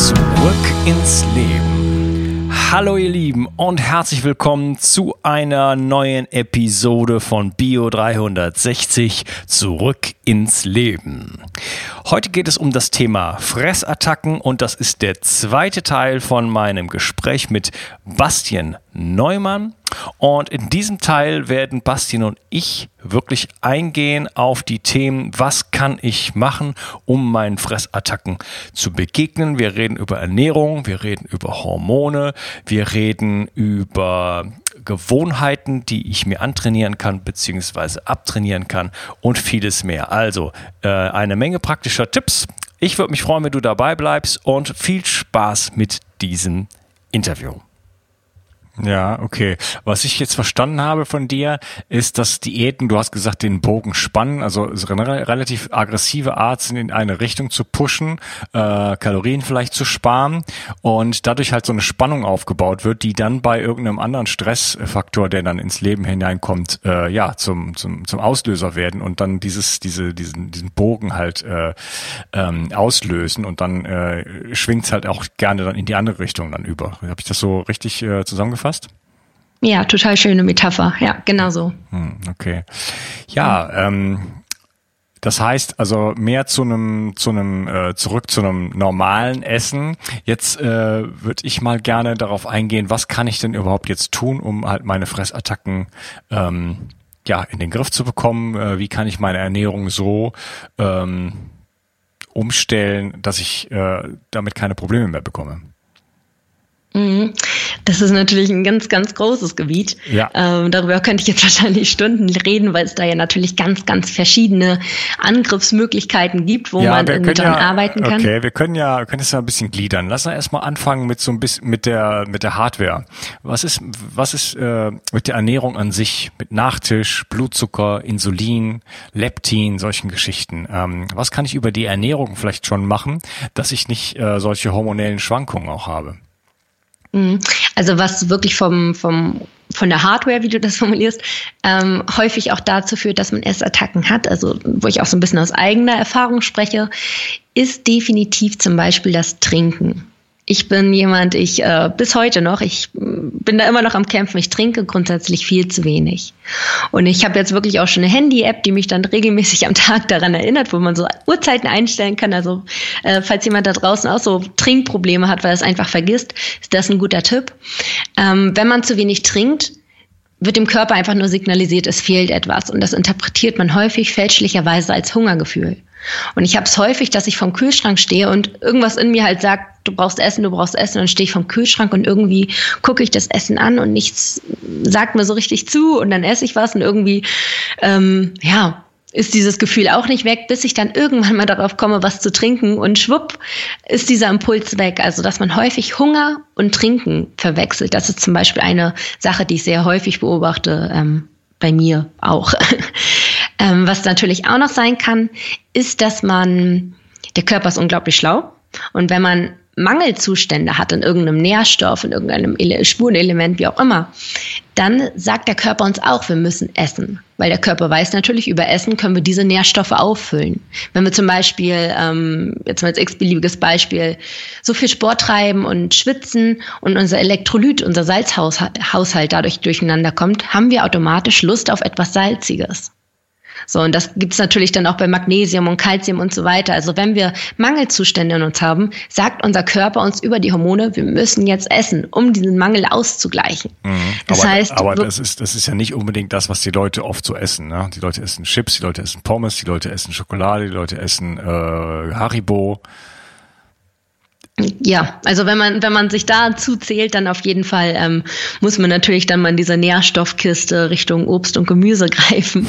Zurück ins Leben. Hallo ihr Lieben und herzlich willkommen zu einer neuen Episode von Bio 360 Zurück ins Leben. Heute geht es um das Thema Fressattacken und das ist der zweite Teil von meinem Gespräch mit Bastian Neumann. Und in diesem Teil werden Bastian und ich wirklich eingehen auf die Themen, was kann ich machen, um meinen Fressattacken zu begegnen. Wir reden über Ernährung, wir reden über Hormone, wir reden über Gewohnheiten, die ich mir antrainieren kann bzw. abtrainieren kann und vieles mehr. Also äh, eine Menge praktischer Tipps. Ich würde mich freuen, wenn du dabei bleibst und viel Spaß mit diesem Interview. Ja, okay. Was ich jetzt verstanden habe von dir, ist, dass Diäten, du hast gesagt, den Bogen spannen, also eine relativ aggressive Art sind, in eine Richtung zu pushen, äh, Kalorien vielleicht zu sparen und dadurch halt so eine Spannung aufgebaut wird, die dann bei irgendeinem anderen Stressfaktor, der dann ins Leben hineinkommt, äh, ja, zum, zum, zum Auslöser werden und dann dieses, diese, diesen, diesen Bogen halt äh, ähm, auslösen und dann äh, schwingt's halt auch gerne dann in die andere Richtung dann über. Habe ich das so richtig äh, zusammengefasst? Zusammengefasst? Ja, total schöne Metapher. Ja, genau so. Hm, okay. Ja, ähm, das heißt also mehr zu einem zu einem äh, zurück zu einem normalen Essen. Jetzt äh, würde ich mal gerne darauf eingehen, was kann ich denn überhaupt jetzt tun, um halt meine Fressattacken ähm, ja in den Griff zu bekommen? Äh, wie kann ich meine Ernährung so ähm, umstellen, dass ich äh, damit keine Probleme mehr bekomme? Mhm. Das ist natürlich ein ganz, ganz großes Gebiet. Ja. Ähm, darüber könnte ich jetzt wahrscheinlich Stunden reden, weil es da ja natürlich ganz, ganz verschiedene Angriffsmöglichkeiten gibt, wo ja, man irgendwie dran ja, arbeiten kann. Okay, wir können ja, können es ja ein bisschen gliedern. Lass uns erstmal anfangen mit so ein bisschen mit der mit der Hardware. Was ist was ist äh, mit der Ernährung an sich, mit Nachtisch, Blutzucker, Insulin, Leptin, solchen Geschichten? Ähm, was kann ich über die Ernährung vielleicht schon machen, dass ich nicht äh, solche hormonellen Schwankungen auch habe? Mhm. Also was wirklich vom, vom, von der Hardware, wie du das formulierst, ähm, häufig auch dazu führt, dass man Essattacken hat, also wo ich auch so ein bisschen aus eigener Erfahrung spreche, ist definitiv zum Beispiel das Trinken. Ich bin jemand, ich äh, bis heute noch, ich bin da immer noch am Kämpfen. Ich trinke grundsätzlich viel zu wenig. Und ich habe jetzt wirklich auch schon eine Handy-App, die mich dann regelmäßig am Tag daran erinnert, wo man so Uhrzeiten einstellen kann. Also äh, falls jemand da draußen auch so Trinkprobleme hat, weil er es einfach vergisst, ist das ein guter Tipp. Ähm, wenn man zu wenig trinkt, wird dem Körper einfach nur signalisiert, es fehlt etwas. Und das interpretiert man häufig fälschlicherweise als Hungergefühl. Und ich habe es häufig, dass ich vom Kühlschrank stehe und irgendwas in mir halt sagt, du brauchst Essen, du brauchst Essen. Und dann stehe ich vom Kühlschrank und irgendwie gucke ich das Essen an und nichts sagt mir so richtig zu und dann esse ich was und irgendwie, ähm, ja, ist dieses Gefühl auch nicht weg, bis ich dann irgendwann mal darauf komme, was zu trinken und schwupp ist dieser Impuls weg. Also, dass man häufig Hunger und Trinken verwechselt. Das ist zum Beispiel eine Sache, die ich sehr häufig beobachte, ähm, bei mir auch. ähm, was natürlich auch noch sein kann, ist, dass man, der Körper ist unglaublich schlau. Und wenn man Mangelzustände hat in irgendeinem Nährstoff, in irgendeinem Spurenelement, wie auch immer, dann sagt der Körper uns auch, wir müssen essen. Weil der Körper weiß natürlich, über Essen können wir diese Nährstoffe auffüllen. Wenn wir zum Beispiel, ähm, jetzt mal als x-beliebiges Beispiel, so viel Sport treiben und schwitzen und unser Elektrolyt, unser Salzhaushalt dadurch durcheinander kommt, haben wir automatisch Lust auf etwas Salziges. So, und das gibt's natürlich dann auch bei Magnesium und Calcium und so weiter. Also wenn wir Mangelzustände in uns haben, sagt unser Körper uns über die Hormone, wir müssen jetzt essen, um diesen Mangel auszugleichen. Mhm. Das aber, heißt, aber das ist, das ist ja nicht unbedingt das, was die Leute oft so essen. Ne? Die Leute essen Chips, die Leute essen Pommes, die Leute essen Schokolade, die Leute essen äh, Haribo. Ja, also wenn man, wenn man sich dazu zählt, dann auf jeden Fall ähm, muss man natürlich dann mal in diese Nährstoffkiste Richtung Obst und Gemüse greifen.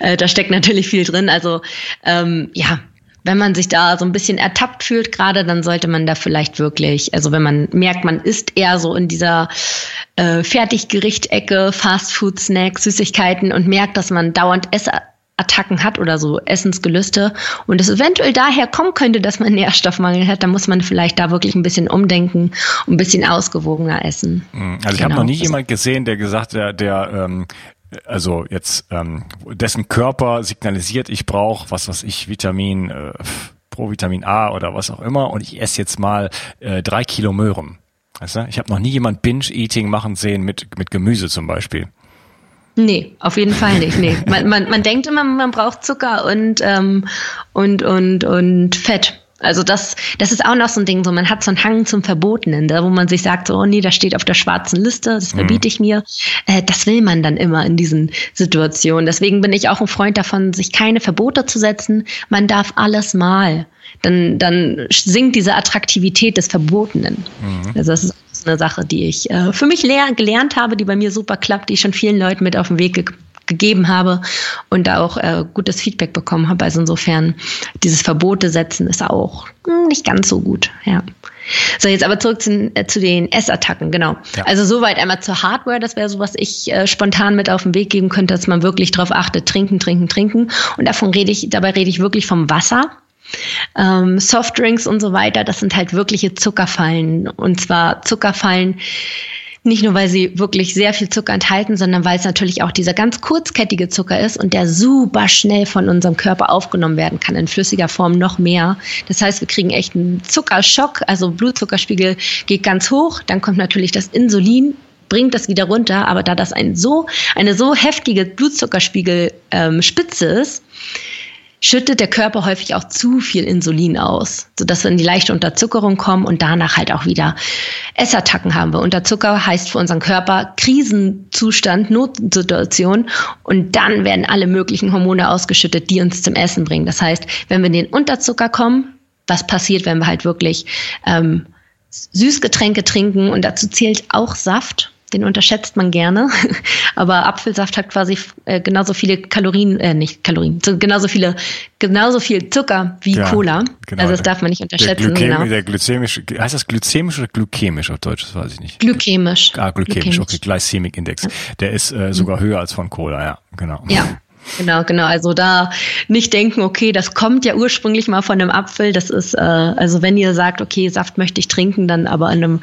Äh, da steckt natürlich viel drin. Also ähm, ja, wenn man sich da so ein bisschen ertappt fühlt, gerade dann sollte man da vielleicht wirklich, also wenn man merkt, man ist eher so in dieser äh, Fertiggericht-Ecke, Fastfood-Snacks, Süßigkeiten und merkt, dass man dauernd Essattacken hat oder so Essensgelüste und es eventuell daher kommen könnte, dass man Nährstoffmangel hat, dann muss man vielleicht da wirklich ein bisschen umdenken und ein bisschen ausgewogener essen. Mhm. Also ich genau. habe noch nie jemand gesehen, der gesagt, der, der ähm, also jetzt ähm, dessen Körper signalisiert, ich brauche, was weiß ich, Vitamin, äh, Provitamin A oder was auch immer und ich esse jetzt mal äh, drei Kilo Möhren. Weißt du? Ich habe noch nie jemand Binge-Eating machen sehen mit, mit Gemüse zum Beispiel. Nee, auf jeden Fall nicht. Nee. Man, man, man denkt immer, man braucht Zucker und, ähm, und, und, und Fett. Also das, das ist auch noch so ein Ding, so man hat so einen Hang zum Verbotenen, da wo man sich sagt, so, oh nee, das steht auf der schwarzen Liste, das mhm. verbiete ich mir. Äh, das will man dann immer in diesen Situationen. Deswegen bin ich auch ein Freund davon, sich keine Verbote zu setzen. Man darf alles mal. Dann, dann sinkt diese Attraktivität des Verbotenen. Mhm. Also das ist eine Sache, die ich äh, für mich gelernt habe, die bei mir super klappt, die ich schon vielen Leuten mit auf den Weg ge gegeben habe und da auch äh, gutes Feedback bekommen habe. Also insofern, dieses Verbote setzen ist auch hm, nicht ganz so gut, ja. So, jetzt aber zurück zu, äh, zu den Essattacken, genau. Ja. Also soweit einmal zur Hardware, das wäre so, was ich äh, spontan mit auf den Weg geben könnte, dass man wirklich darauf achtet, trinken, trinken, trinken. Und davon rede ich, dabei rede ich wirklich vom Wasser. Ähm, Softdrinks und so weiter, das sind halt wirkliche Zuckerfallen. Und zwar Zuckerfallen, nicht nur, weil sie wirklich sehr viel Zucker enthalten, sondern weil es natürlich auch dieser ganz kurzkettige Zucker ist und der super schnell von unserem Körper aufgenommen werden kann, in flüssiger Form noch mehr. Das heißt, wir kriegen echt einen Zuckerschock, also Blutzuckerspiegel geht ganz hoch, dann kommt natürlich das Insulin, bringt das wieder runter, aber da das ein so, eine so heftige Blutzuckerspiegelspitze ähm, ist, schüttet der Körper häufig auch zu viel Insulin aus, sodass wir in die leichte Unterzuckerung kommen und danach halt auch wieder Essattacken haben wir. Unterzucker heißt für unseren Körper Krisenzustand, Notsituation und dann werden alle möglichen Hormone ausgeschüttet, die uns zum Essen bringen. Das heißt, wenn wir in den Unterzucker kommen, was passiert, wenn wir halt wirklich ähm, Süßgetränke trinken und dazu zählt auch Saft den unterschätzt man gerne. Aber Apfelsaft hat quasi äh, genauso viele Kalorien, äh, nicht Kalorien, so, genauso viele, genauso viel Zucker wie ja, Cola. Genau, also das darf man nicht unterschätzen. Der, genau. der glykämische, heißt das glykämisch oder glykämisch auf Deutsch? Das weiß ich nicht. Glykämisch. Ah, glykämisch, glykämisch. okay, Glycemic Index. Der ist äh, sogar mhm. höher als von Cola, ja, genau. Ja. Genau, genau. Also da nicht denken, okay, das kommt ja ursprünglich mal von einem Apfel. Das ist, äh, also wenn ihr sagt, okay, Saft möchte ich trinken, dann aber in, einem,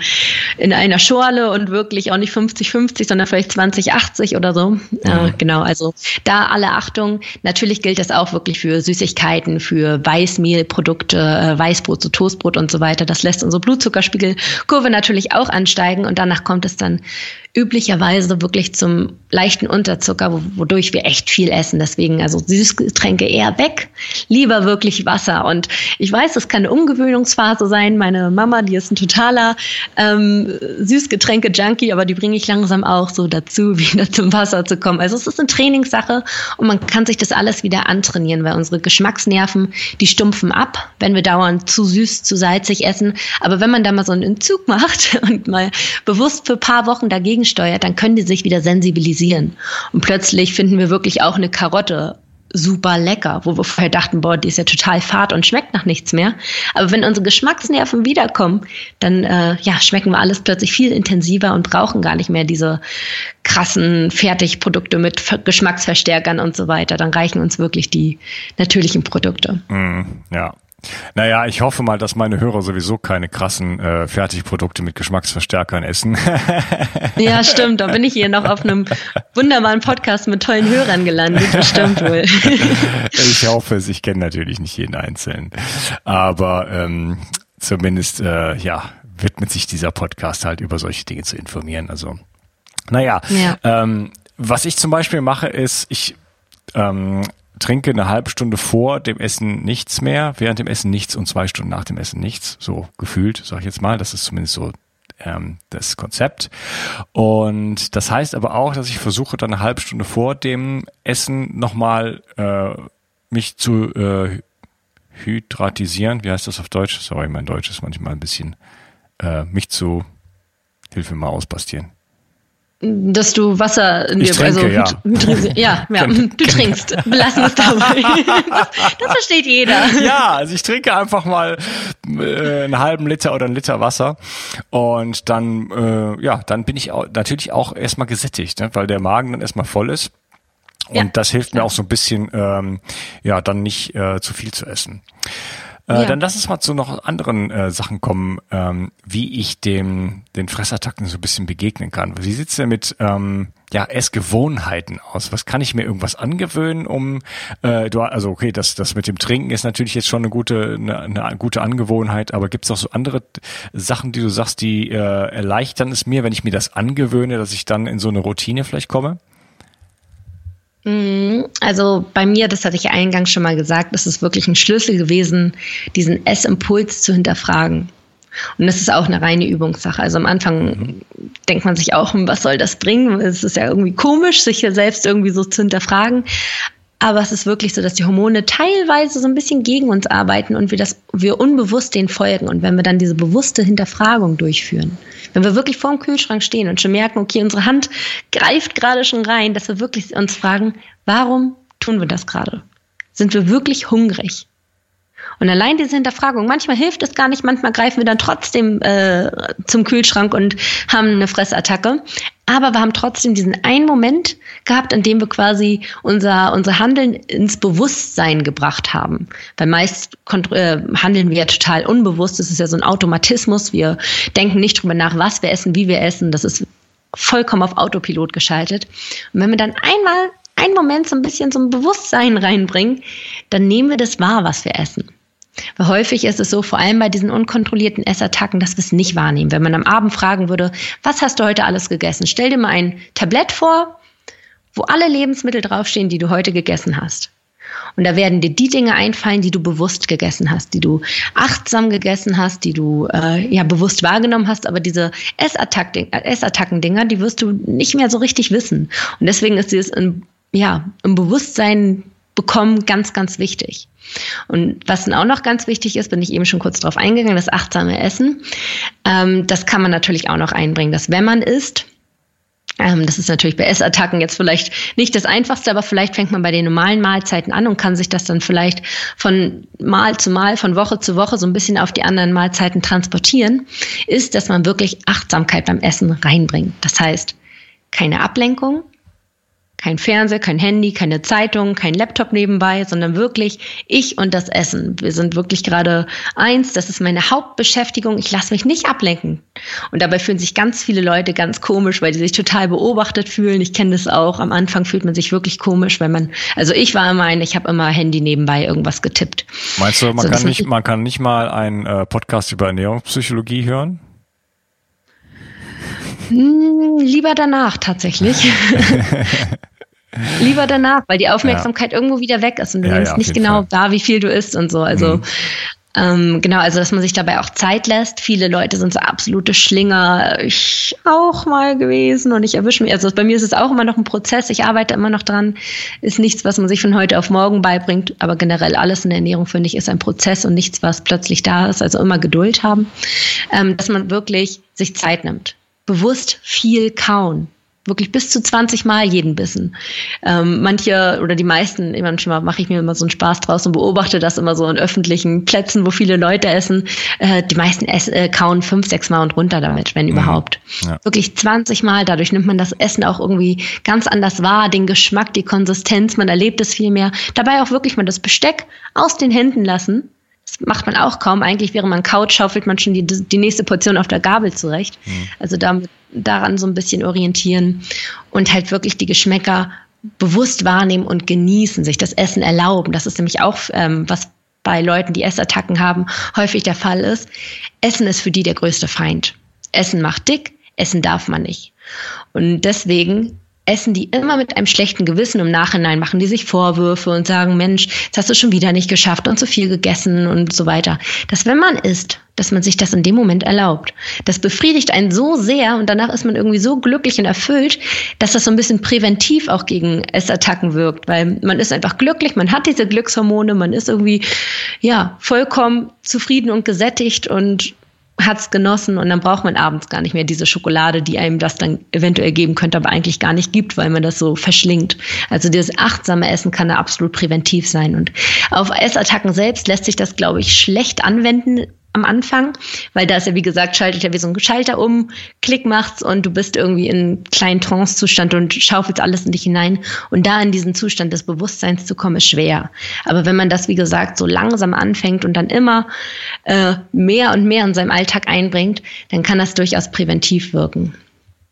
in einer Schorle und wirklich auch nicht 50-50, sondern vielleicht 20-80 oder so. Mhm. Äh, genau, also da alle Achtung. Natürlich gilt das auch wirklich für Süßigkeiten, für Weißmehlprodukte, äh, Weißbrot, so Toastbrot und so weiter. Das lässt unsere Blutzuckerspiegelkurve natürlich auch ansteigen und danach kommt es dann üblicherweise wirklich zum leichten Unterzucker, wodurch wir echt viel essen. Deswegen also Süßgetränke eher weg, lieber wirklich Wasser. Und ich weiß, das kann eine Umgewöhnungsphase sein. Meine Mama, die ist ein totaler ähm, Süßgetränke-Junkie, aber die bringe ich langsam auch so dazu, wieder zum Wasser zu kommen. Also es ist eine Trainingssache und man kann sich das alles wieder antrainieren, weil unsere Geschmacksnerven, die stumpfen ab, wenn wir dauernd zu süß, zu salzig essen. Aber wenn man da mal so einen Entzug macht und mal bewusst für ein paar Wochen dagegen gegensteuert, dann können die sich wieder sensibilisieren. Und plötzlich finden wir wirklich auch eine Karotte super lecker, wo wir vorher dachten, boah, die ist ja total fad und schmeckt nach nichts mehr. Aber wenn unsere Geschmacksnerven wiederkommen, dann äh, ja, schmecken wir alles plötzlich viel intensiver und brauchen gar nicht mehr diese krassen Fertigprodukte mit Geschmacksverstärkern und so weiter. Dann reichen uns wirklich die natürlichen Produkte. Mm, ja, naja, ich hoffe mal, dass meine Hörer sowieso keine krassen äh, Fertigprodukte mit Geschmacksverstärkern essen. ja, stimmt. Da bin ich hier noch auf einem wunderbaren Podcast mit tollen Hörern gelandet. Das stimmt wohl. ich hoffe es. Ich kenne natürlich nicht jeden Einzelnen. Aber ähm, zumindest, äh, ja, widmet sich dieser Podcast halt über solche Dinge zu informieren. Also, naja, ja. ähm, was ich zum Beispiel mache, ist, ich ähm, trinke eine halbe Stunde vor dem Essen nichts mehr, während dem Essen nichts und zwei Stunden nach dem Essen nichts. So gefühlt, sage ich jetzt mal. Das ist zumindest so ähm, das Konzept. Und das heißt aber auch, dass ich versuche, dann eine halbe Stunde vor dem Essen nochmal äh, mich zu äh, hydratisieren. Wie heißt das auf Deutsch? Sorry, mein Deutsch ist manchmal ein bisschen äh, mich zu Hilfe mal ausbastieren. Dass du Wasser in dir, also ja. ja, ja, du trinkst. Belassen es dabei. Das, das, versteht jeder. Ja, also ich trinke einfach mal äh, einen halben Liter oder einen Liter Wasser und dann, äh, ja, dann bin ich auch, natürlich auch erstmal gesättigt, ne, weil der Magen dann erstmal voll ist. Und ja. das hilft mir auch so ein bisschen, ähm, ja, dann nicht äh, zu viel zu essen. Äh. Dann lass uns mal zu noch anderen äh, Sachen kommen, ähm, wie ich dem den Fressattacken so ein bisschen begegnen kann. Wie sieht's denn mit ähm, ja, Essgewohnheiten aus? Was kann ich mir irgendwas angewöhnen, um äh, du also okay, das das mit dem Trinken ist natürlich jetzt schon eine gute eine, eine gute Angewohnheit, aber gibt's auch so andere Sachen, die du sagst, die äh, erleichtern es mir, wenn ich mir das angewöhne, dass ich dann in so eine Routine vielleicht komme? Mhm. Also bei mir, das hatte ich eingangs schon mal gesagt, ist es wirklich ein Schlüssel gewesen, diesen Essimpuls zu hinterfragen. Und das ist auch eine reine Übungssache. Also am Anfang mhm. denkt man sich auch, hm, was soll das bringen? Es ist ja irgendwie komisch, sich ja selbst irgendwie so zu hinterfragen. Aber es ist wirklich so, dass die Hormone teilweise so ein bisschen gegen uns arbeiten und wir das, wir unbewusst denen folgen. Und wenn wir dann diese bewusste Hinterfragung durchführen, wenn wir wirklich vor dem Kühlschrank stehen und schon merken, okay, unsere Hand greift gerade schon rein, dass wir wirklich uns fragen, warum tun wir das gerade? Sind wir wirklich hungrig? Und allein diese Hinterfragung, manchmal hilft es gar nicht, manchmal greifen wir dann trotzdem äh, zum Kühlschrank und haben eine Fressattacke. Aber wir haben trotzdem diesen einen Moment gehabt, in dem wir quasi unser, unser Handeln ins Bewusstsein gebracht haben. Weil meist äh, handeln wir ja total unbewusst. Das ist ja so ein Automatismus. Wir denken nicht drüber nach, was wir essen, wie wir essen. Das ist vollkommen auf Autopilot geschaltet. Und wenn wir dann einmal einen Moment so ein bisschen ein Bewusstsein reinbringen, dann nehmen wir das wahr, was wir essen. Weil häufig ist es so, vor allem bei diesen unkontrollierten Essattacken, dass wir es nicht wahrnehmen. Wenn man am Abend fragen würde, was hast du heute alles gegessen? Stell dir mal ein Tablett vor, wo alle Lebensmittel draufstehen, die du heute gegessen hast. Und da werden dir die Dinge einfallen, die du bewusst gegessen hast, die du achtsam gegessen hast, die du äh, ja bewusst wahrgenommen hast. Aber diese Essattacken-Dinger, die wirst du nicht mehr so richtig wissen. Und deswegen ist dieses im, ja, im Bewusstsein bekommen ganz, ganz wichtig. Und was dann auch noch ganz wichtig ist, bin ich eben schon kurz darauf eingegangen, das achtsame Essen. Ähm, das kann man natürlich auch noch einbringen, dass wenn man isst, ähm, das ist natürlich bei Essattacken jetzt vielleicht nicht das Einfachste, aber vielleicht fängt man bei den normalen Mahlzeiten an und kann sich das dann vielleicht von Mal zu Mal, von Woche zu Woche so ein bisschen auf die anderen Mahlzeiten transportieren, ist, dass man wirklich Achtsamkeit beim Essen reinbringt. Das heißt, keine Ablenkung, kein Fernseher, kein Handy, keine Zeitung, kein Laptop nebenbei, sondern wirklich ich und das Essen. Wir sind wirklich gerade eins, das ist meine Hauptbeschäftigung. Ich lasse mich nicht ablenken. Und dabei fühlen sich ganz viele Leute ganz komisch, weil die sich total beobachtet fühlen. Ich kenne das auch. Am Anfang fühlt man sich wirklich komisch, weil man, also ich war immer ein, ich habe immer Handy nebenbei irgendwas getippt. Meinst du, man, so, kann, nicht, man kann nicht mal einen äh, Podcast über Ernährungspsychologie hören? Hm, lieber danach tatsächlich. Lieber danach, weil die Aufmerksamkeit ja. irgendwo wieder weg ist und du ja, nimmst ja, nicht genau da, wie viel du isst und so. Also mhm. ähm, genau, also dass man sich dabei auch Zeit lässt. Viele Leute sind so absolute Schlinger. Ich auch mal gewesen und ich erwische mich. Also bei mir ist es auch immer noch ein Prozess. Ich arbeite immer noch dran. Ist nichts, was man sich von heute auf morgen beibringt. Aber generell alles in der Ernährung finde ich ist ein Prozess und nichts, was plötzlich da ist. Also immer Geduld haben, ähm, dass man wirklich sich Zeit nimmt. Bewusst viel kauen wirklich bis zu 20 Mal jeden Bissen. Ähm, manche oder die meisten, manchmal mache ich mir immer so einen Spaß draus und beobachte das immer so in öffentlichen Plätzen, wo viele Leute essen. Äh, die meisten ess, äh, kauen fünf, sechs Mal und runter damit, wenn mhm. überhaupt. Ja. Wirklich 20 Mal. Dadurch nimmt man das Essen auch irgendwie ganz anders wahr, den Geschmack, die Konsistenz, man erlebt es viel mehr. Dabei auch wirklich mal das Besteck aus den Händen lassen das macht man auch kaum. Eigentlich, während man kaut, schaufelt man schon die, die nächste Portion auf der Gabel zurecht. Mhm. Also damit, daran so ein bisschen orientieren und halt wirklich die Geschmäcker bewusst wahrnehmen und genießen, sich das Essen erlauben. Das ist nämlich auch ähm, was bei Leuten, die Essattacken haben, häufig der Fall ist. Essen ist für die der größte Feind. Essen macht dick, Essen darf man nicht. Und deswegen essen die immer mit einem schlechten Gewissen im Nachhinein, machen die sich Vorwürfe und sagen, Mensch, jetzt hast du schon wieder nicht geschafft und zu viel gegessen und so weiter. Dass wenn man isst, dass man sich das in dem Moment erlaubt. Das befriedigt einen so sehr und danach ist man irgendwie so glücklich und erfüllt, dass das so ein bisschen präventiv auch gegen Essattacken wirkt, weil man ist einfach glücklich, man hat diese Glückshormone, man ist irgendwie, ja, vollkommen zufrieden und gesättigt und hat's genossen und dann braucht man abends gar nicht mehr diese Schokolade, die einem das dann eventuell geben könnte, aber eigentlich gar nicht gibt, weil man das so verschlingt. Also dieses achtsame Essen kann da absolut präventiv sein. Und auf Essattacken selbst lässt sich das, glaube ich, schlecht anwenden am Anfang, weil da ist ja, wie gesagt, schaltet ja wie so ein Schalter um, Klick macht's und du bist irgendwie in kleinen Trance-Zustand und schaufelst alles in dich hinein. Und da in diesen Zustand des Bewusstseins zu kommen, ist schwer. Aber wenn man das, wie gesagt, so langsam anfängt und dann immer äh, mehr und mehr in seinem Alltag einbringt, dann kann das durchaus präventiv wirken.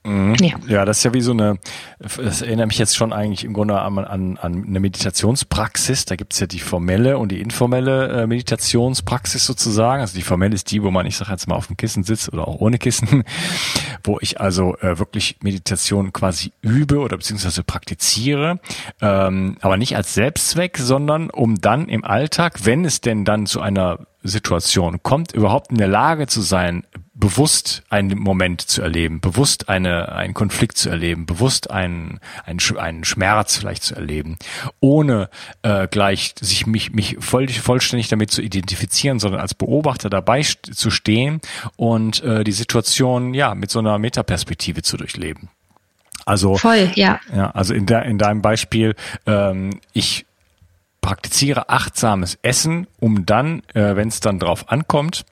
Mhm. Ja. ja, das ist ja wie so eine, das erinnert mich jetzt schon eigentlich im Grunde an, an, an eine Meditationspraxis. Da gibt's ja die formelle und die informelle äh, Meditationspraxis sozusagen. Also die formelle ist die, wo man, ich sage jetzt mal, auf dem Kissen sitzt oder auch ohne Kissen, wo ich also äh, wirklich Meditation quasi übe oder beziehungsweise praktiziere, ähm, aber nicht als Selbstzweck, sondern um dann im Alltag, wenn es denn dann zu einer Situation kommt, überhaupt in der Lage zu sein, bewusst einen Moment zu erleben, bewusst eine, einen Konflikt zu erleben, bewusst einen, einen, einen Schmerz vielleicht zu erleben, ohne äh, gleich sich mich, mich voll, vollständig damit zu identifizieren, sondern als Beobachter dabei st zu stehen und äh, die Situation ja mit so einer Metaperspektive zu durchleben. Also voll, ja. Ja, also in der in deinem Beispiel, ähm, ich praktiziere achtsames Essen, um dann, äh, wenn es dann drauf ankommt,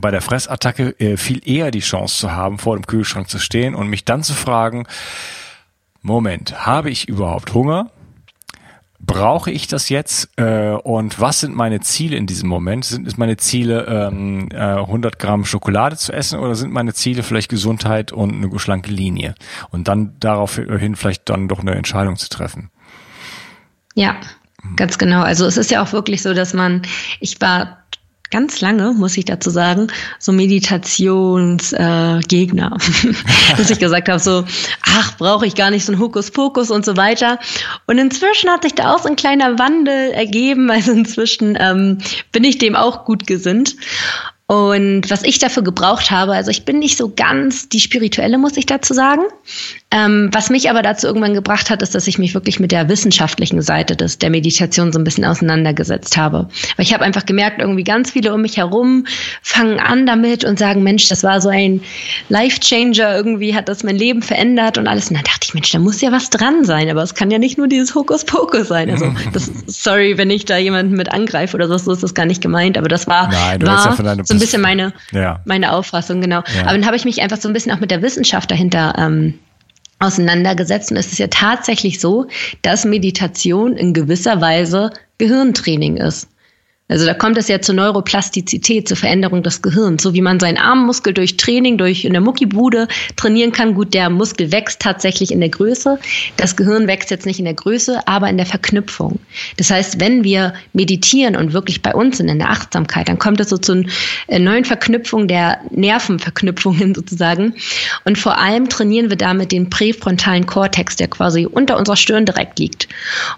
bei der Fressattacke äh, viel eher die Chance zu haben, vor dem Kühlschrank zu stehen und mich dann zu fragen, Moment, habe ich überhaupt Hunger? Brauche ich das jetzt? Äh, und was sind meine Ziele in diesem Moment? Sind es meine Ziele, ähm, äh, 100 Gramm Schokolade zu essen oder sind meine Ziele vielleicht Gesundheit und eine schlanke Linie? Und dann daraufhin vielleicht dann doch eine Entscheidung zu treffen. Ja, ganz genau. Also es ist ja auch wirklich so, dass man, ich war ganz lange, muss ich dazu sagen, so Meditationsgegner, äh, dass ich gesagt habe, so, ach, brauche ich gar nicht so ein Hokuspokus und so weiter. Und inzwischen hat sich da auch so ein kleiner Wandel ergeben. Also inzwischen ähm, bin ich dem auch gut gesinnt. Und was ich dafür gebraucht habe, also ich bin nicht so ganz die spirituelle, muss ich dazu sagen. Ähm, was mich aber dazu irgendwann gebracht hat, ist, dass ich mich wirklich mit der wissenschaftlichen Seite des, der Meditation so ein bisschen auseinandergesetzt habe. Weil ich habe einfach gemerkt, irgendwie ganz viele um mich herum fangen an damit und sagen, Mensch, das war so ein Life-Changer, irgendwie hat das mein Leben verändert und alles. Und dann dachte ich, Mensch, da muss ja was dran sein, aber es kann ja nicht nur dieses Hokuspokus sein. Also, das, sorry, wenn ich da jemanden mit angreife oder so, so ist das gar nicht gemeint, aber das war, Nein, war ja so ein bisschen meine, ja. meine Auffassung, genau. Ja. Aber dann habe ich mich einfach so ein bisschen auch mit der Wissenschaft dahinter ähm, auseinandergesetzt. Und es ist ja tatsächlich so, dass Meditation in gewisser Weise Gehirntraining ist. Also da kommt es ja zur Neuroplastizität, zur Veränderung des Gehirns. So wie man seinen Armmuskel durch Training, durch in der Muckibude trainieren kann. Gut, der Muskel wächst tatsächlich in der Größe. Das Gehirn wächst jetzt nicht in der Größe, aber in der Verknüpfung. Das heißt, wenn wir meditieren und wirklich bei uns sind in der Achtsamkeit, dann kommt es so zu einer äh, neuen Verknüpfung der Nervenverknüpfungen sozusagen. Und vor allem trainieren wir damit den präfrontalen Kortex, der quasi unter unserer Stirn direkt liegt.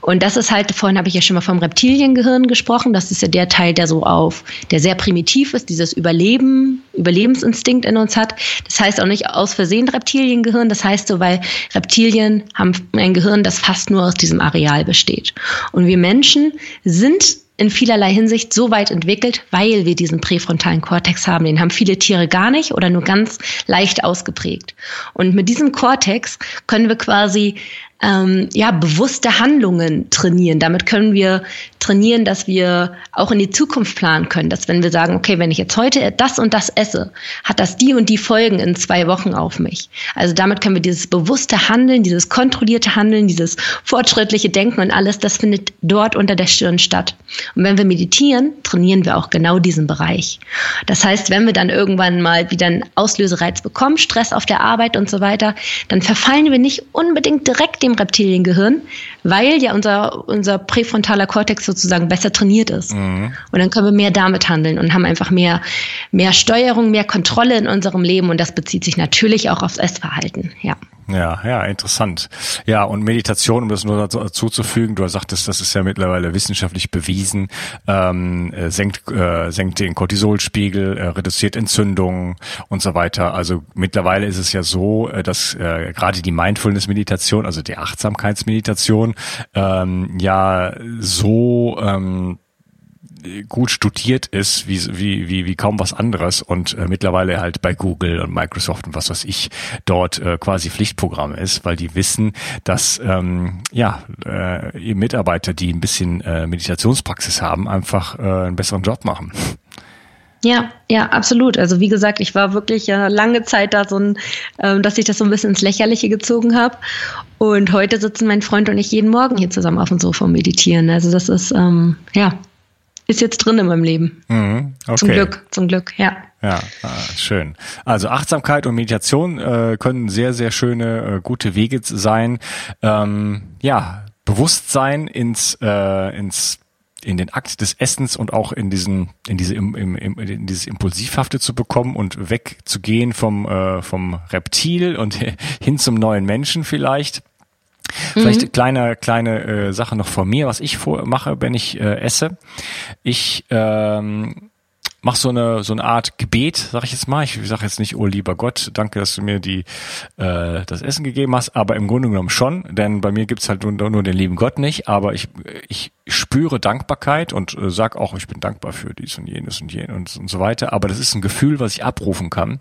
Und das ist halt, vorhin habe ich ja schon mal vom Reptiliengehirn gesprochen. Das ist ja der Teil, der so auf, der sehr primitiv ist, dieses Überleben, Überlebensinstinkt in uns hat. Das heißt auch nicht aus Versehen Reptiliengehirn. Das heißt so, weil Reptilien haben ein Gehirn, das fast nur aus diesem Areal besteht. Und wir Menschen sind in vielerlei Hinsicht so weit entwickelt, weil wir diesen präfrontalen Kortex haben. Den haben viele Tiere gar nicht oder nur ganz leicht ausgeprägt. Und mit diesem Kortex können wir quasi ähm, ja, bewusste Handlungen trainieren. Damit können wir trainieren, dass wir auch in die Zukunft planen können. Dass wenn wir sagen, okay, wenn ich jetzt heute das und das esse, hat das die und die Folgen in zwei Wochen auf mich. Also damit können wir dieses bewusste Handeln, dieses kontrollierte Handeln, dieses fortschrittliche Denken und alles, das findet dort unter der Stirn statt. Und wenn wir meditieren, trainieren wir auch genau diesen Bereich. Das heißt, wenn wir dann irgendwann mal wieder einen Auslösereiz bekommen, Stress auf der Arbeit und so weiter, dann verfallen wir nicht unbedingt direkt dem Reptiliengehirn, weil ja unser, unser präfrontaler Kortex sozusagen besser trainiert ist. Mhm. Und dann können wir mehr damit handeln und haben einfach mehr, mehr Steuerung, mehr Kontrolle in unserem Leben und das bezieht sich natürlich auch aufs Essverhalten, ja. Ja, ja, interessant. Ja, und Meditation, um das nur dazu zu fügen, du sagtest, das ist ja mittlerweile wissenschaftlich bewiesen, ähm, äh, senkt, äh, senkt den Cortisolspiegel, äh, reduziert Entzündungen und so weiter. Also mittlerweile ist es ja so, äh, dass äh, gerade die Mindfulness-Meditation, also die Achtsamkeitsmeditation, ähm, ja so ähm, gut studiert ist, wie, wie, wie, wie kaum was anderes und äh, mittlerweile halt bei Google und Microsoft und was weiß ich dort äh, quasi Pflichtprogramm ist, weil die wissen, dass ähm, ja äh, Mitarbeiter, die ein bisschen äh, Meditationspraxis haben, einfach äh, einen besseren Job machen. Ja, ja, absolut. Also wie gesagt, ich war wirklich ja lange Zeit da so ein, ähm, dass ich das so ein bisschen ins Lächerliche gezogen habe. Und heute sitzen mein Freund und ich jeden Morgen hier zusammen auf dem Sofa und meditieren. Also das ist, ähm, ja, ist jetzt drin in meinem Leben. Mhm, okay. Zum Glück, zum Glück, ja. Ja, ah, schön. Also Achtsamkeit und Meditation äh, können sehr, sehr schöne, äh, gute Wege sein. Ähm, ja, Bewusstsein ins, äh, ins in den Akt des Essens und auch in diesen in diese im, im, im, in dieses impulsivhafte zu bekommen und wegzugehen vom äh, vom Reptil und hin zum neuen Menschen vielleicht. Vielleicht mhm. kleine kleine äh, Sache noch von mir, was ich vor, mache, wenn ich äh, esse. Ich ähm, mach so eine so eine Art Gebet, sag ich jetzt mal. Ich sage jetzt nicht, oh lieber Gott, danke, dass du mir die äh, das Essen gegeben hast, aber im Grunde genommen schon, denn bei mir gibt's halt nur, nur den lieben Gott nicht, aber ich ich spüre Dankbarkeit und äh, sag auch, ich bin dankbar für dies und jenes und jenes und, und so weiter. Aber das ist ein Gefühl, was ich abrufen kann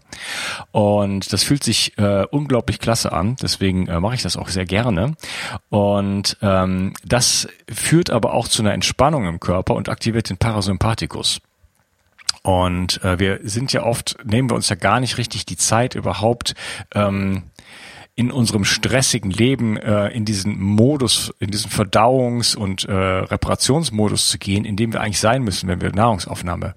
und das fühlt sich äh, unglaublich klasse an. Deswegen äh, mache ich das auch sehr gerne und ähm, das führt aber auch zu einer Entspannung im Körper und aktiviert den Parasympathikus. Und äh, wir sind ja oft, nehmen wir uns ja gar nicht richtig die Zeit überhaupt, ähm, in unserem stressigen Leben äh, in diesen Modus, in diesen Verdauungs- und äh, Reparationsmodus zu gehen, in dem wir eigentlich sein müssen, wenn wir Nahrungsaufnahme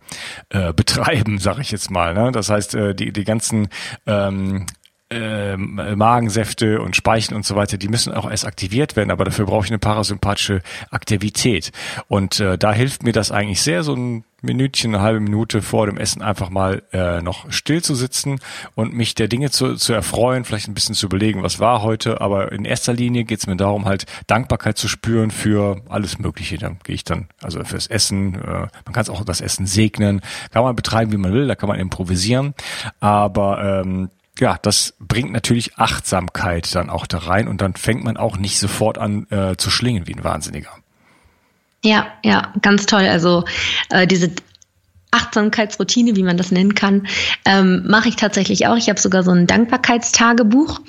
äh, betreiben, sage ich jetzt mal. Ne? Das heißt, äh, die, die ganzen ähm, äh, Magensäfte und Speichen und so weiter, die müssen auch erst aktiviert werden, aber dafür brauche ich eine parasympathische Aktivität. Und äh, da hilft mir das eigentlich sehr, so ein Minütchen, eine halbe Minute vor dem Essen einfach mal äh, noch still zu sitzen und mich der Dinge zu, zu erfreuen, vielleicht ein bisschen zu überlegen, was war heute, aber in erster Linie geht es mir darum, halt Dankbarkeit zu spüren für alles Mögliche. Dann gehe ich dann, also fürs Essen, äh, man kann es auch das Essen segnen, kann man betreiben, wie man will, da kann man improvisieren, aber ähm, ja, das bringt natürlich Achtsamkeit dann auch da rein und dann fängt man auch nicht sofort an äh, zu schlingen wie ein Wahnsinniger. Ja, ja, ganz toll. Also äh, diese Achtsamkeitsroutine, wie man das nennen kann, ähm, mache ich tatsächlich auch. Ich habe sogar so ein Dankbarkeitstagebuch,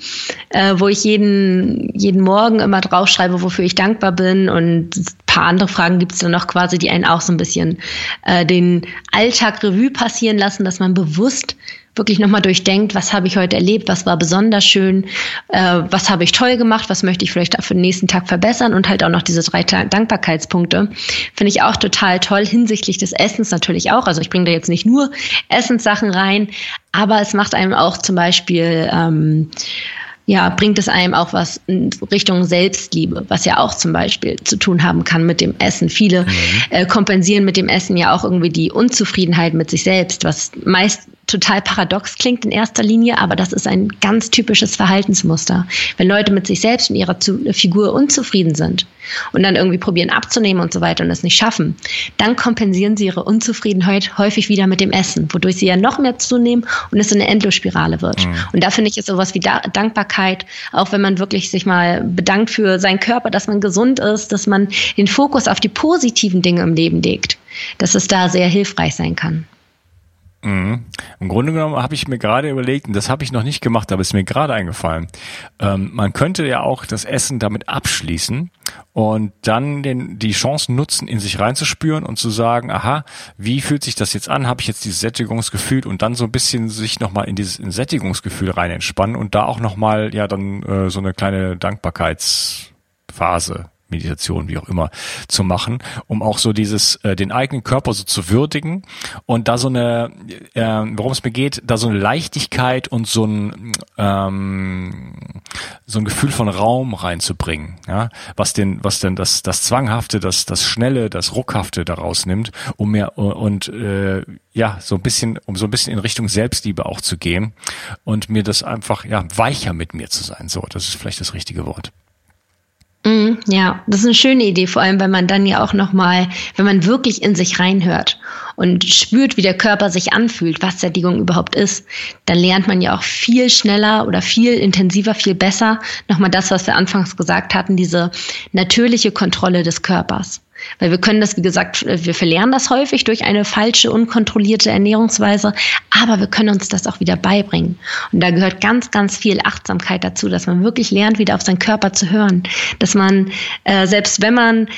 äh, wo ich jeden, jeden Morgen immer draufschreibe, wofür ich dankbar bin. Und ein paar andere Fragen gibt es dann noch quasi, die einen auch so ein bisschen äh, den Alltag Revue passieren lassen, dass man bewusst wirklich nochmal durchdenkt, was habe ich heute erlebt, was war besonders schön, äh, was habe ich toll gemacht, was möchte ich vielleicht für den nächsten Tag verbessern und halt auch noch diese drei Dankbarkeitspunkte. Finde ich auch total toll hinsichtlich des Essens natürlich auch. Also ich bringe da jetzt nicht nur Essenssachen rein, aber es macht einem auch zum Beispiel ähm, ja, bringt es einem auch was in Richtung Selbstliebe, was ja auch zum Beispiel zu tun haben kann mit dem Essen. Viele mhm. äh, kompensieren mit dem Essen ja auch irgendwie die Unzufriedenheit mit sich selbst, was meist total paradox klingt in erster Linie, aber das ist ein ganz typisches Verhaltensmuster. Wenn Leute mit sich selbst und ihrer Figur unzufrieden sind und dann irgendwie probieren abzunehmen und so weiter und es nicht schaffen, dann kompensieren sie ihre Unzufriedenheit häufig wieder mit dem Essen, wodurch sie ja noch mehr zunehmen und es so eine Endlosspirale wird. Mhm. Und da finde ich es sowas wie Dankbarkeit, auch wenn man wirklich sich mal bedankt für seinen Körper, dass man gesund ist, dass man den Fokus auf die positiven Dinge im Leben legt, dass es da sehr hilfreich sein kann. Mhm. Im Grunde genommen habe ich mir gerade überlegt, und das habe ich noch nicht gemacht, aber ist mir gerade eingefallen. Ähm, man könnte ja auch das Essen damit abschließen und dann den, die Chance nutzen, in sich reinzuspüren und zu sagen, aha, wie fühlt sich das jetzt an? Habe ich jetzt dieses Sättigungsgefühl und dann so ein bisschen sich nochmal in dieses in Sättigungsgefühl rein entspannen und da auch nochmal ja dann äh, so eine kleine Dankbarkeitsphase Meditation, wie auch immer, zu machen, um auch so dieses, äh, den eigenen Körper so zu würdigen und da so eine, äh, worum es mir geht, da so eine Leichtigkeit und so ein, ähm, so ein Gefühl von Raum reinzubringen, ja, was den, was denn das, das Zwanghafte, das, das Schnelle, das Ruckhafte daraus nimmt, um mir, und, äh, ja, so ein bisschen, um so ein bisschen in Richtung Selbstliebe auch zu gehen und mir das einfach, ja, weicher mit mir zu sein. So, das ist vielleicht das richtige Wort. Ja, das ist eine schöne Idee, vor allem, weil man dann ja auch nochmal, wenn man wirklich in sich reinhört und spürt, wie der Körper sich anfühlt, was Sättigung überhaupt ist, dann lernt man ja auch viel schneller oder viel intensiver, viel besser nochmal das, was wir anfangs gesagt hatten, diese natürliche Kontrolle des Körpers. Weil wir können das, wie gesagt, wir verlernen das häufig durch eine falsche, unkontrollierte Ernährungsweise, aber wir können uns das auch wieder beibringen. Und da gehört ganz, ganz viel Achtsamkeit dazu, dass man wirklich lernt, wieder auf seinen Körper zu hören. Dass man, äh, selbst wenn man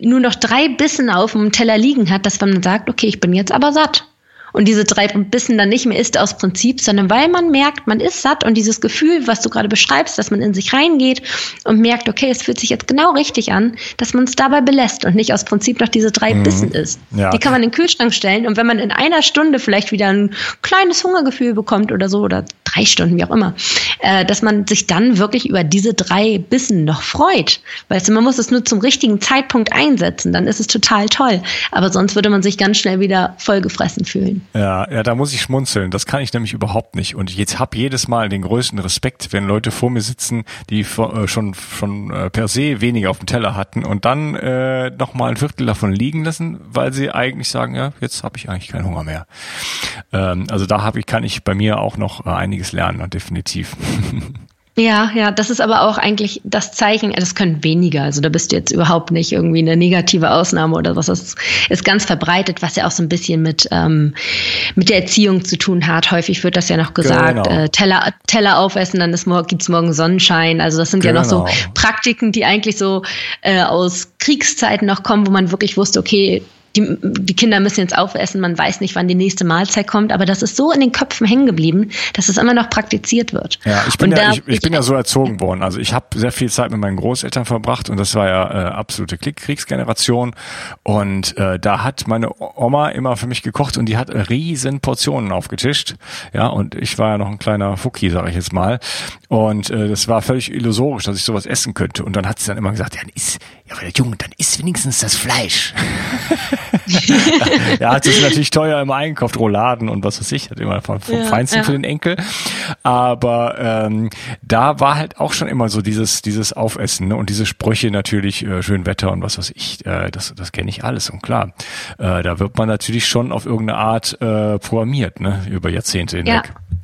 nur noch drei Bissen auf dem Teller liegen hat, dass man sagt, okay, ich bin jetzt aber satt und diese drei Bissen dann nicht mehr isst aus Prinzip, sondern weil man merkt, man ist satt und dieses Gefühl, was du gerade beschreibst, dass man in sich reingeht und merkt, okay, es fühlt sich jetzt genau richtig an, dass man es dabei belässt und nicht aus Prinzip noch diese drei mhm. Bissen isst. Ja. Die kann man in den Kühlschrank stellen und wenn man in einer Stunde vielleicht wieder ein kleines Hungergefühl bekommt oder so oder drei Stunden, wie auch immer, äh, dass man sich dann wirklich über diese drei Bissen noch freut. Weißt du, man muss es nur zum richtigen Zeitpunkt einsetzen, dann ist es total toll. Aber sonst würde man sich ganz schnell wieder vollgefressen fühlen. Ja, ja, da muss ich schmunzeln. Das kann ich nämlich überhaupt nicht. Und jetzt hab jedes Mal den größten Respekt, wenn Leute vor mir sitzen, die äh, schon schon äh, per se weniger auf dem Teller hatten und dann äh, noch mal ein Viertel davon liegen lassen, weil sie eigentlich sagen, ja, jetzt habe ich eigentlich keinen Hunger mehr. Ähm, also da habe ich kann ich bei mir auch noch äh, einiges lernen, definitiv. Ja, ja, das ist aber auch eigentlich das Zeichen, das können weniger. Also da bist du jetzt überhaupt nicht irgendwie eine negative Ausnahme oder was. Das ist ganz verbreitet, was ja auch so ein bisschen mit, ähm, mit der Erziehung zu tun hat. Häufig wird das ja noch gesagt, genau. äh, Teller, Teller aufessen, dann ist, gibt's morgen Sonnenschein. Also das sind genau. ja noch so genau. Praktiken, die eigentlich so äh, aus Kriegszeiten noch kommen, wo man wirklich wusste, okay, die, die Kinder müssen jetzt aufessen, man weiß nicht, wann die nächste Mahlzeit kommt, aber das ist so in den Köpfen hängen geblieben, dass es immer noch praktiziert wird. Ja, ich bin, ja, ich, ich, bin ja so erzogen worden. Also ich habe sehr viel Zeit mit meinen Großeltern verbracht und das war ja äh, absolute Kriegsgeneration. Und äh, da hat meine Oma immer für mich gekocht und die hat riesen Portionen aufgetischt. Ja, und ich war ja noch ein kleiner Fuki, sage ich jetzt mal. Und äh, das war völlig illusorisch, dass ich sowas essen könnte. Und dann hat sie dann immer gesagt, ja, isst, ja, Junge, dann isst wenigstens das Fleisch. ja, es ist natürlich teuer im Einkauf, Rouladen und was weiß ich, hat immer vom, vom ja, Feinsten ja. für den Enkel. Aber ähm, da war halt auch schon immer so dieses, dieses Aufessen ne? und diese Sprüche natürlich, äh, schön Wetter und was weiß ich, äh, das, das kenne ich alles. Und klar, äh, da wird man natürlich schon auf irgendeine Art äh, programmiert, ne, über Jahrzehnte hinweg. Ja.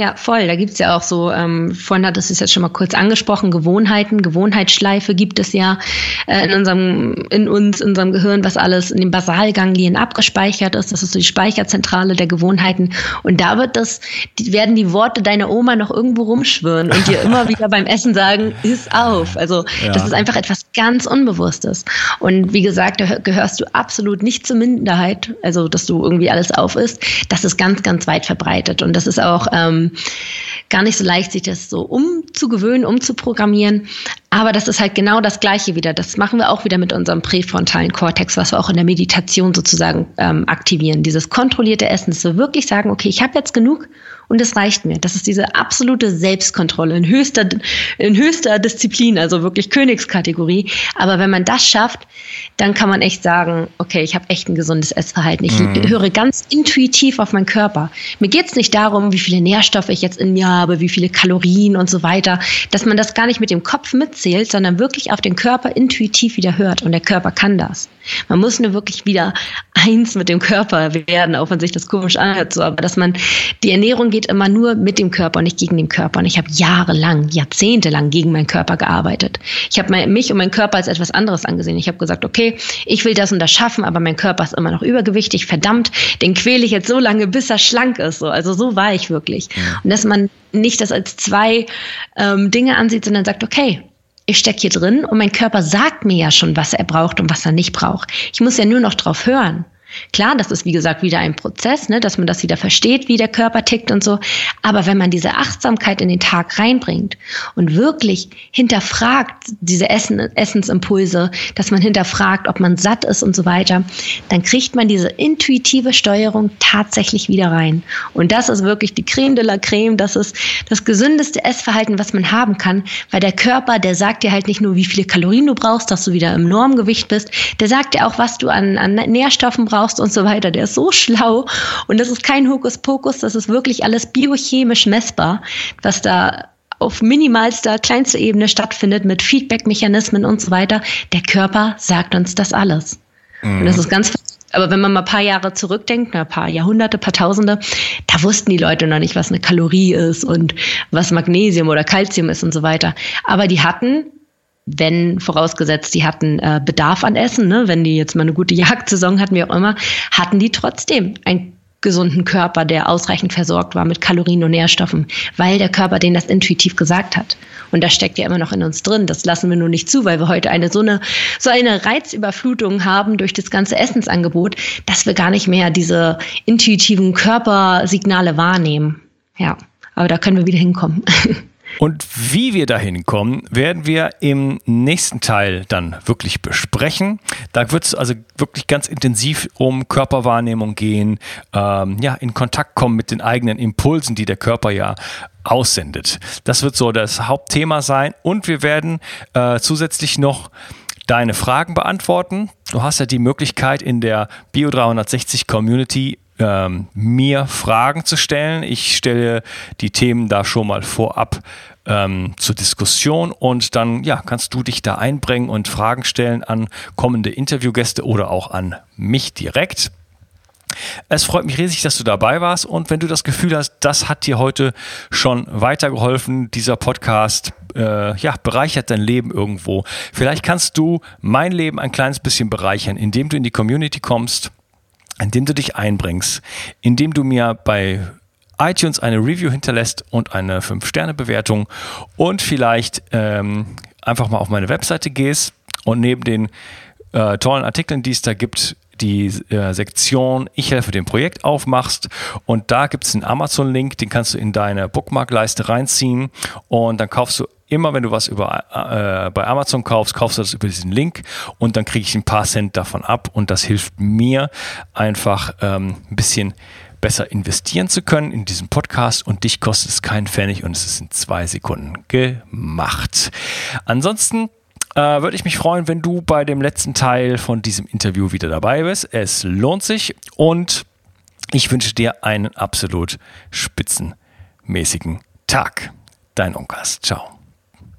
Ja, voll. Da gibt's ja auch so, ähm, vorhin hat es jetzt schon mal kurz angesprochen, Gewohnheiten, Gewohnheitsschleife gibt es ja äh, in unserem, in uns, in unserem Gehirn, was alles in den Basalganglien abgespeichert ist. Das ist so die Speicherzentrale der Gewohnheiten. Und da wird das, die, werden die Worte deiner Oma noch irgendwo rumschwirren und dir immer wieder beim Essen sagen, iss auf. Also ja. das ist einfach etwas ganz Unbewusstes. Und wie gesagt, da gehörst du absolut nicht zur Minderheit, also dass du irgendwie alles auf isst. Das ist ganz, ganz weit verbreitet. Und das ist auch ähm, gar nicht so leicht, sich das so umzugewöhnen, umzuprogrammieren. Aber das ist halt genau das Gleiche wieder. Das machen wir auch wieder mit unserem präfrontalen Kortex, was wir auch in der Meditation sozusagen ähm, aktivieren. Dieses kontrollierte Essen, dass wir wirklich sagen, okay, ich habe jetzt genug und es reicht mir. Das ist diese absolute Selbstkontrolle in höchster, in höchster Disziplin, also wirklich Königskategorie. Aber wenn man das schafft, dann kann man echt sagen, okay, ich habe echt ein gesundes Essverhalten. Ich mhm. höre ganz intuitiv auf meinen Körper. Mir geht es nicht darum, wie viele Nährstoffe ich jetzt in mir habe, wie viele Kalorien und so weiter, dass man das gar nicht mit dem Kopf mitzählt, sondern wirklich auf den Körper intuitiv wieder hört. Und der Körper kann das. Man muss nur wirklich wieder eins mit dem Körper werden, auch wenn sich das komisch anhört, so, aber dass man, die Ernährung geht immer nur mit dem Körper und nicht gegen den Körper. Und ich habe jahrelang, jahrzehntelang gegen meinen Körper gearbeitet. Ich habe mich und meinen Körper als etwas anderes angesehen. Ich habe gesagt, okay, ich will das und das schaffen, aber mein Körper ist immer noch übergewichtig, verdammt, den quäle ich jetzt so lange, bis er schlank ist. So. Also so war ich wirklich. Und dass man nicht das als zwei ähm, Dinge ansieht, sondern sagt, okay, ich stecke hier drin und mein Körper sagt mir ja schon, was er braucht und was er nicht braucht. Ich muss ja nur noch drauf hören. Klar, das ist wie gesagt wieder ein Prozess, ne, dass man das wieder versteht, wie der Körper tickt und so. Aber wenn man diese Achtsamkeit in den Tag reinbringt und wirklich hinterfragt diese Essen, Essensimpulse, dass man hinterfragt, ob man satt ist und so weiter, dann kriegt man diese intuitive Steuerung tatsächlich wieder rein. Und das ist wirklich die Creme de la Creme. Das ist das gesündeste Essverhalten, was man haben kann, weil der Körper, der sagt dir halt nicht nur, wie viele Kalorien du brauchst, dass du wieder im Normgewicht bist, der sagt dir auch, was du an, an Nährstoffen brauchst brauchst und so weiter. Der ist so schlau und das ist kein Hokuspokus, das ist wirklich alles biochemisch messbar, was da auf minimalster, kleinster Ebene stattfindet mit Feedback-Mechanismen und so weiter. Der Körper sagt uns das alles. Mhm. Und das ist ganz aber wenn man mal ein paar Jahre zurückdenkt, ein paar Jahrhunderte, ein paar Tausende, da wussten die Leute noch nicht, was eine Kalorie ist und was Magnesium oder Calcium ist und so weiter. Aber die hatten wenn vorausgesetzt, die hatten äh, Bedarf an Essen, ne? wenn die jetzt mal eine gute Jagdsaison hatten, wie auch immer, hatten die trotzdem ein gesunden Körper, der ausreichend versorgt war mit Kalorien und Nährstoffen, weil der Körper denen das intuitiv gesagt hat. Und das steckt ja immer noch in uns drin. Das lassen wir nur nicht zu, weil wir heute eine so eine so eine Reizüberflutung haben durch das ganze Essensangebot, dass wir gar nicht mehr diese intuitiven Körpersignale wahrnehmen. Ja, aber da können wir wieder hinkommen. Und wie wir dahin kommen, werden wir im nächsten Teil dann wirklich besprechen. Da wird es also wirklich ganz intensiv um Körperwahrnehmung gehen, ähm, ja, in Kontakt kommen mit den eigenen Impulsen, die der Körper ja aussendet. Das wird so das Hauptthema sein. Und wir werden äh, zusätzlich noch deine Fragen beantworten. Du hast ja die Möglichkeit in der Bio 360 Community ähm, mir Fragen zu stellen. Ich stelle die Themen da schon mal vorab ähm, zur Diskussion und dann ja, kannst du dich da einbringen und Fragen stellen an kommende Interviewgäste oder auch an mich direkt. Es freut mich riesig, dass du dabei warst und wenn du das Gefühl hast, das hat dir heute schon weitergeholfen, dieser Podcast äh, ja, bereichert dein Leben irgendwo. Vielleicht kannst du mein Leben ein kleines bisschen bereichern, indem du in die Community kommst indem du dich einbringst, indem du mir bei iTunes eine Review hinterlässt und eine 5-Sterne-Bewertung und vielleicht ähm, einfach mal auf meine Webseite gehst und neben den äh, tollen Artikeln, die es da gibt, die äh, Sektion Ich helfe dem Projekt aufmachst und da gibt es einen Amazon-Link, den kannst du in deine Bookmark-Leiste reinziehen und dann kaufst du immer, wenn du was über, äh, bei Amazon kaufst, kaufst du das über diesen Link und dann kriege ich ein paar Cent davon ab und das hilft mir einfach ähm, ein bisschen besser investieren zu können in diesem Podcast und dich kostet es keinen Pfennig und es ist in zwei Sekunden gemacht. Ansonsten äh, würde ich mich freuen, wenn du bei dem letzten Teil von diesem Interview wieder dabei bist. Es lohnt sich und ich wünsche dir einen absolut spitzenmäßigen Tag. Dein Unkas. Ciao.